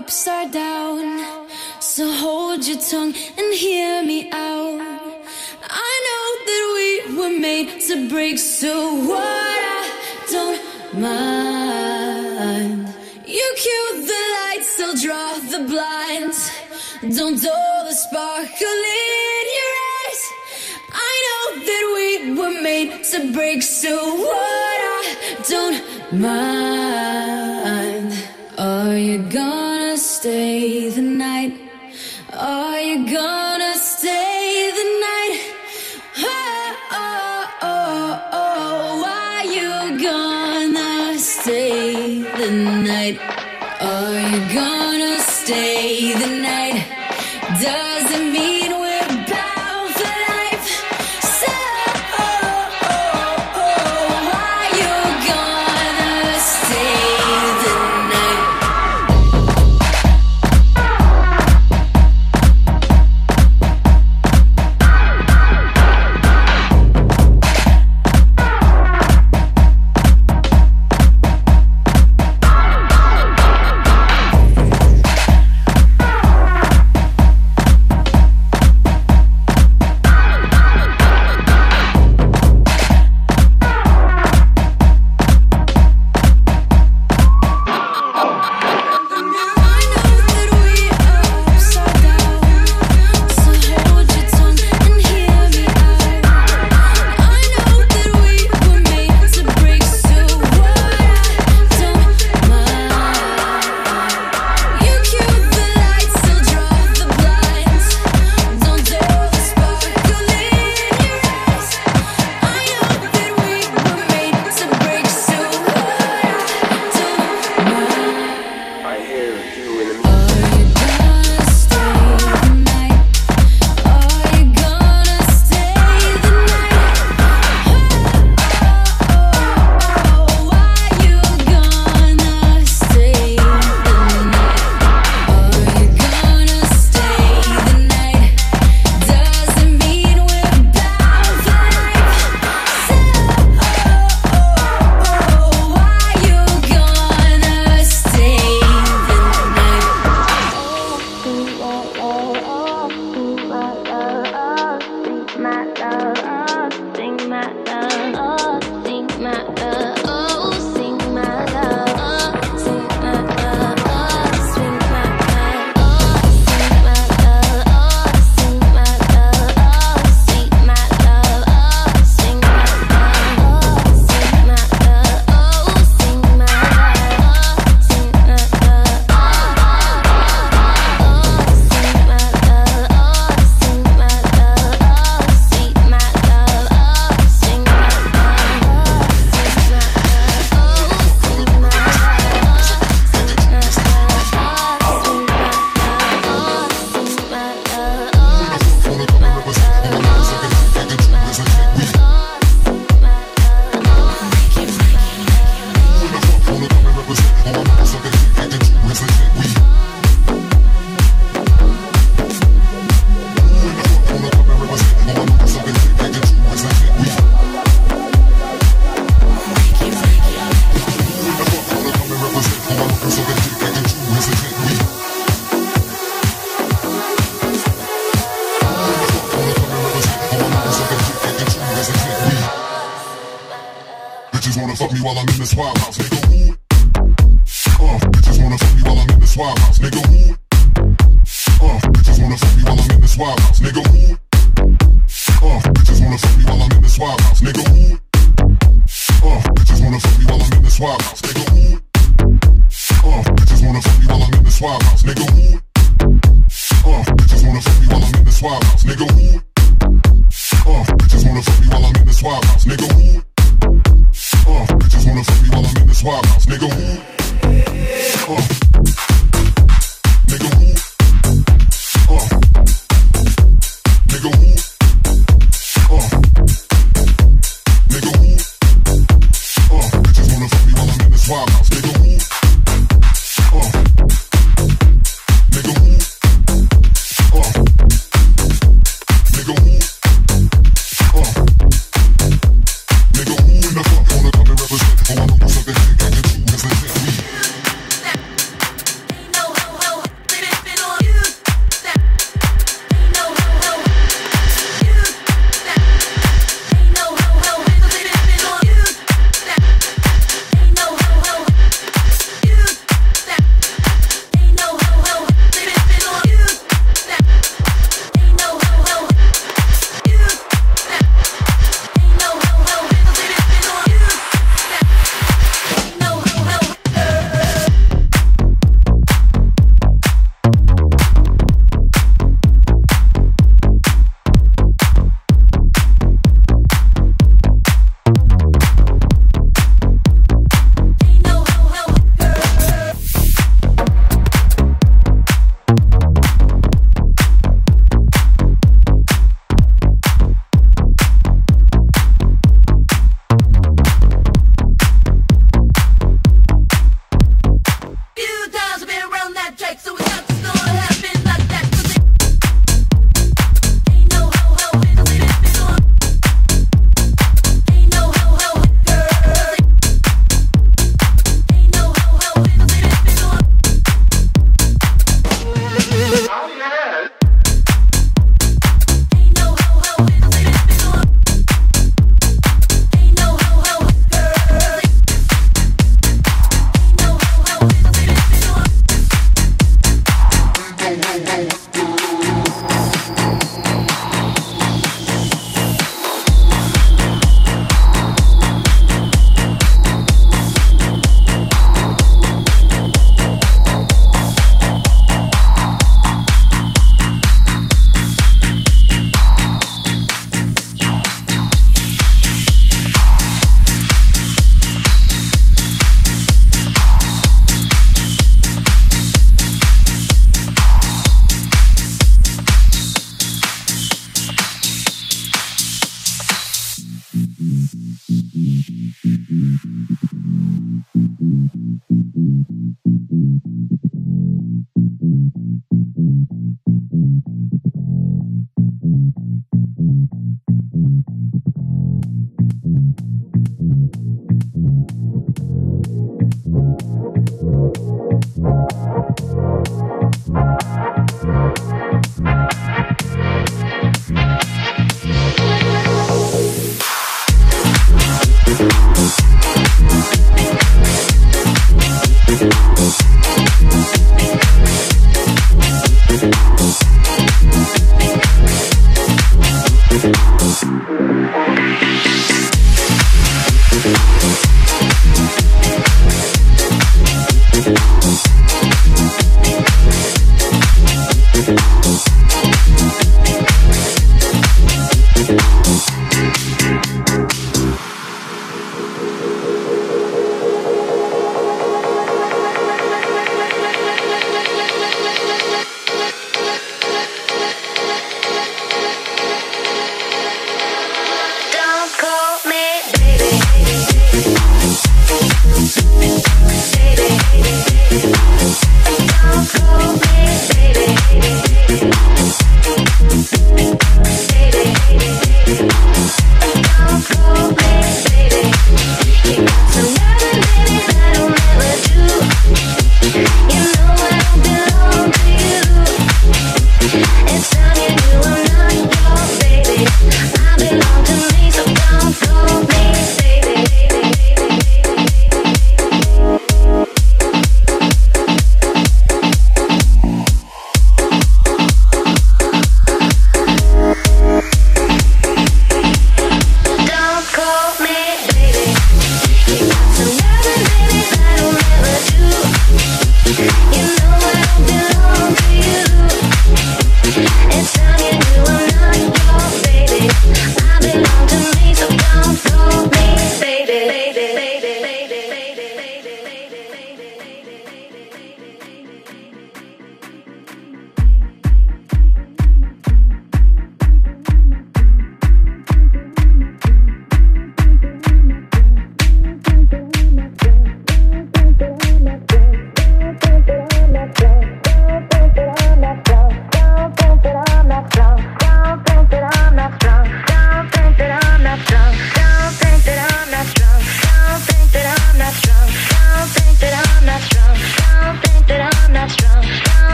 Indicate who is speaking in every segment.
Speaker 1: Upside down. So hold your tongue and hear me out. I know that we were made to break, so what I don't mind. You cue the lights, I'll draw the blinds. Don't dull the sparkle in your eyes. I know that we were made to break, so what I don't mind. Are you gone? stay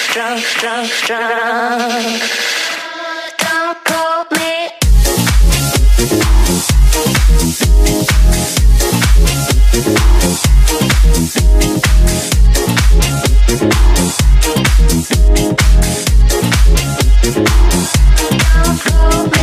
Speaker 1: It's time you
Speaker 2: knew I'm not your baby. I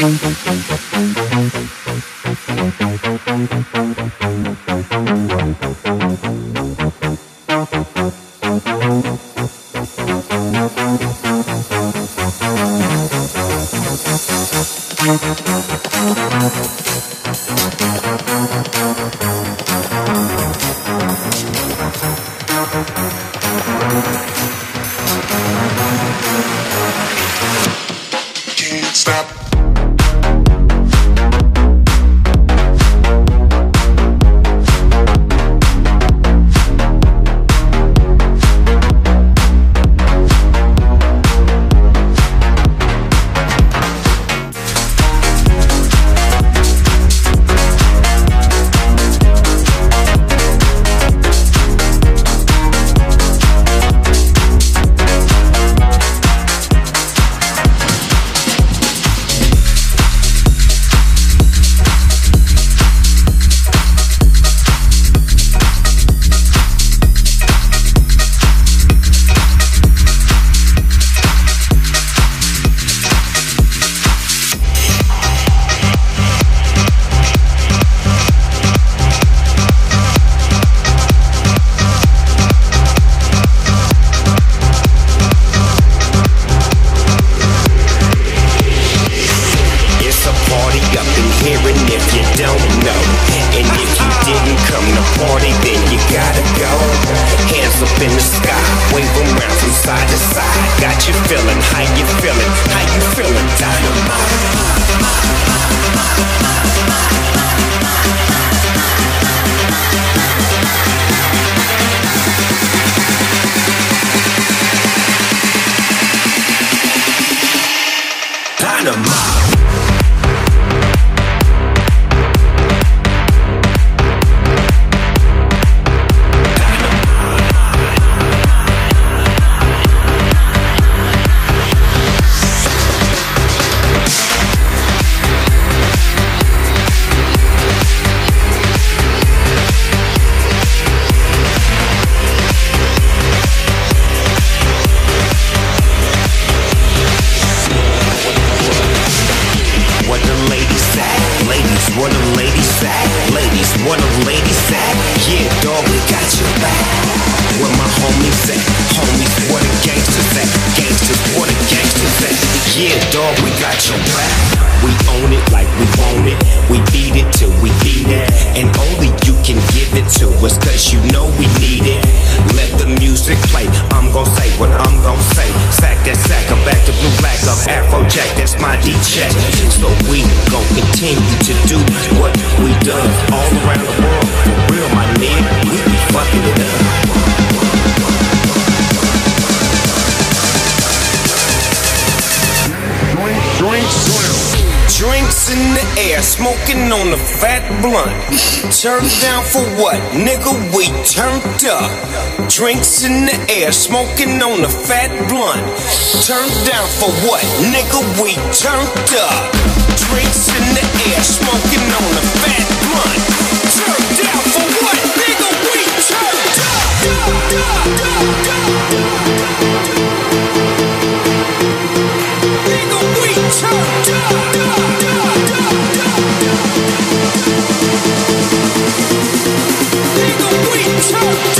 Speaker 2: どんどんどんどんどんどん。the sky, wave around from side to side. Got you feeling, how you
Speaker 1: feeling, how you feeling, dynamite.
Speaker 3: Turned down for what? Nigga, we turned up. Drinks in the air, smoking on a fat blunt. Turned down for what? Nigga, we turned up. Drinks in the air, smoking on a fat blunt. Turned down for what? Nigga, we turned up. Nigga, we turned up.
Speaker 4: Many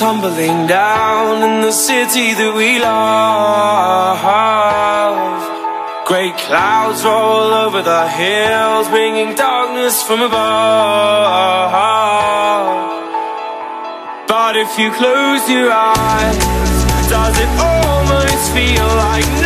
Speaker 4: tumbling down in the city that we love. Great clouds roll over the hills, bringing darkness from above. But if you close your eyes, does it almost feel like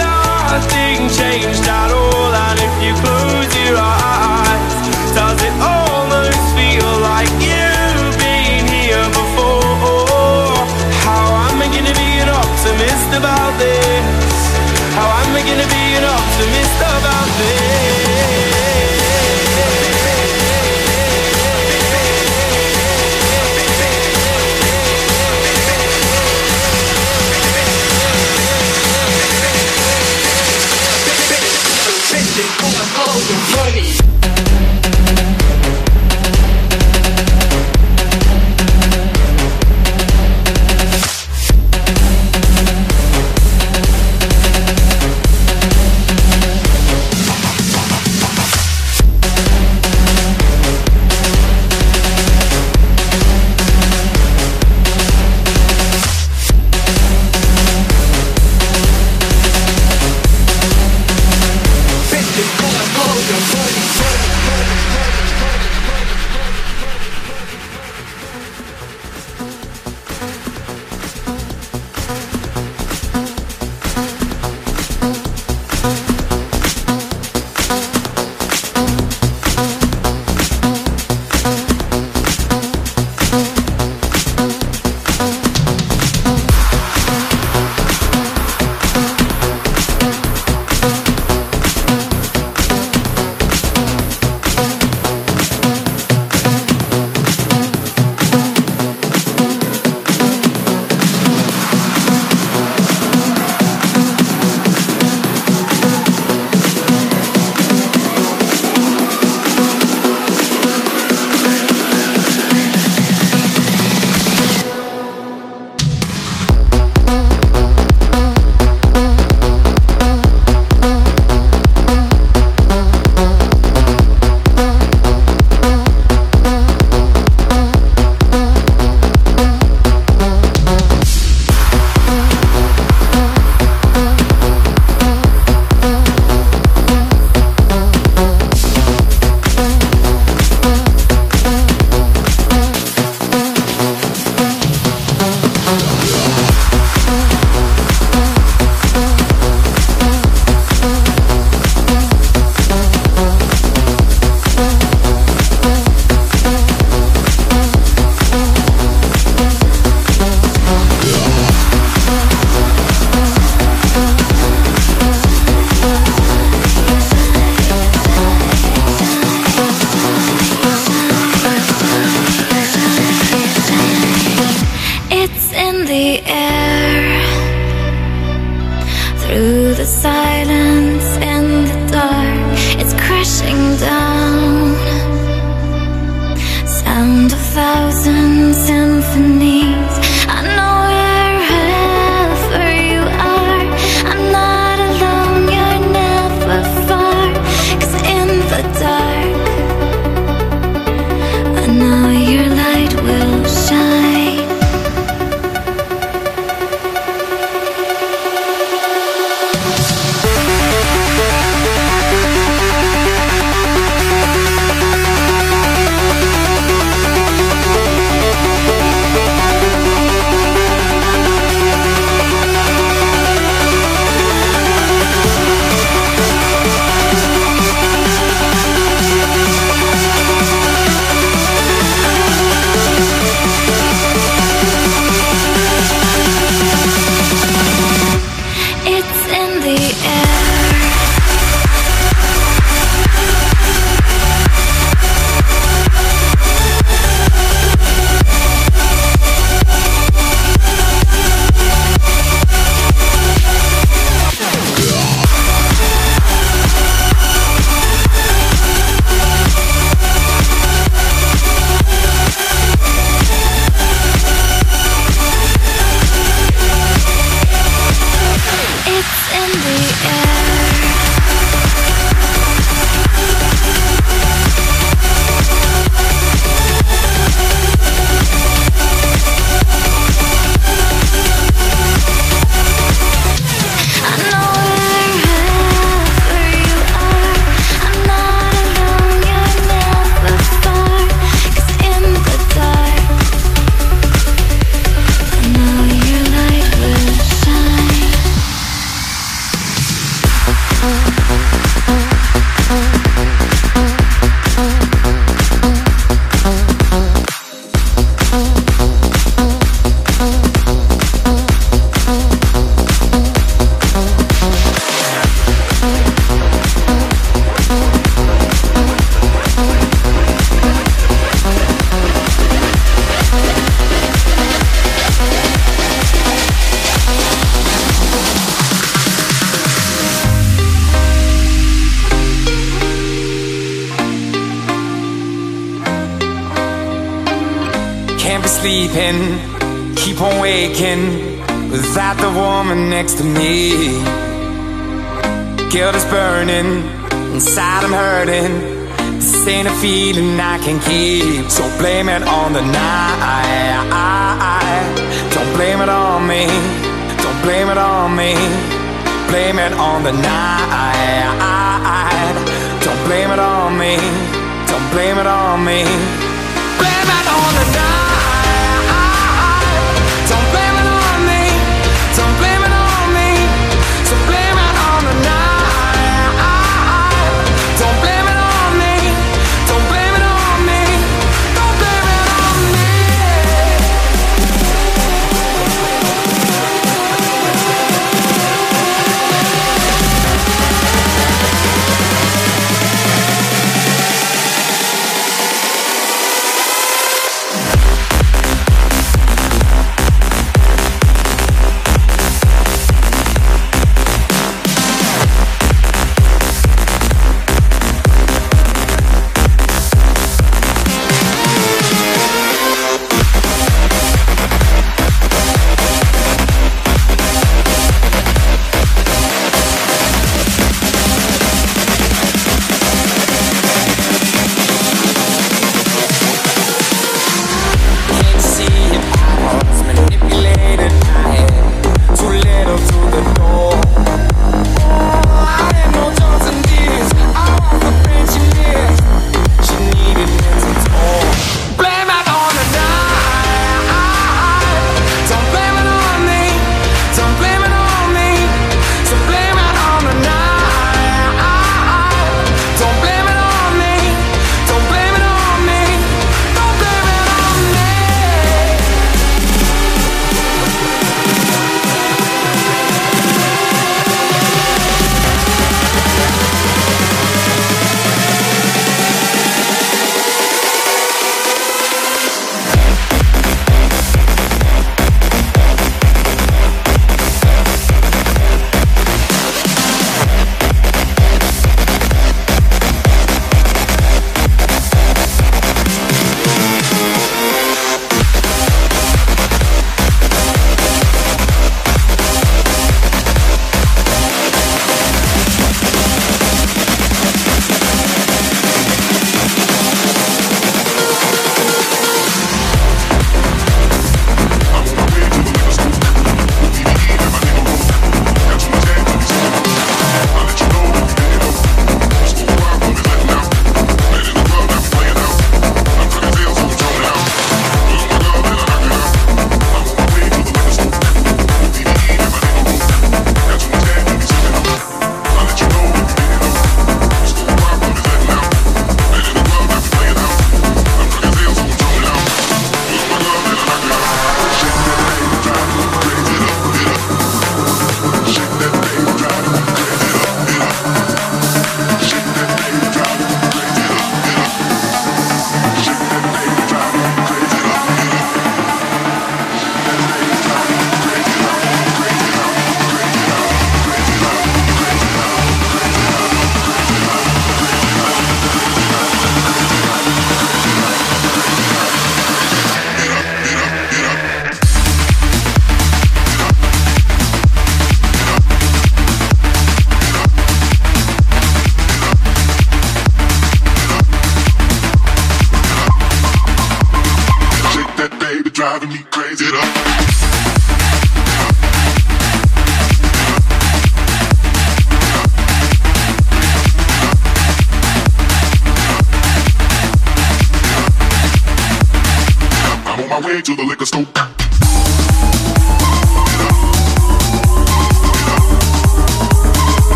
Speaker 5: to the
Speaker 2: liquor store.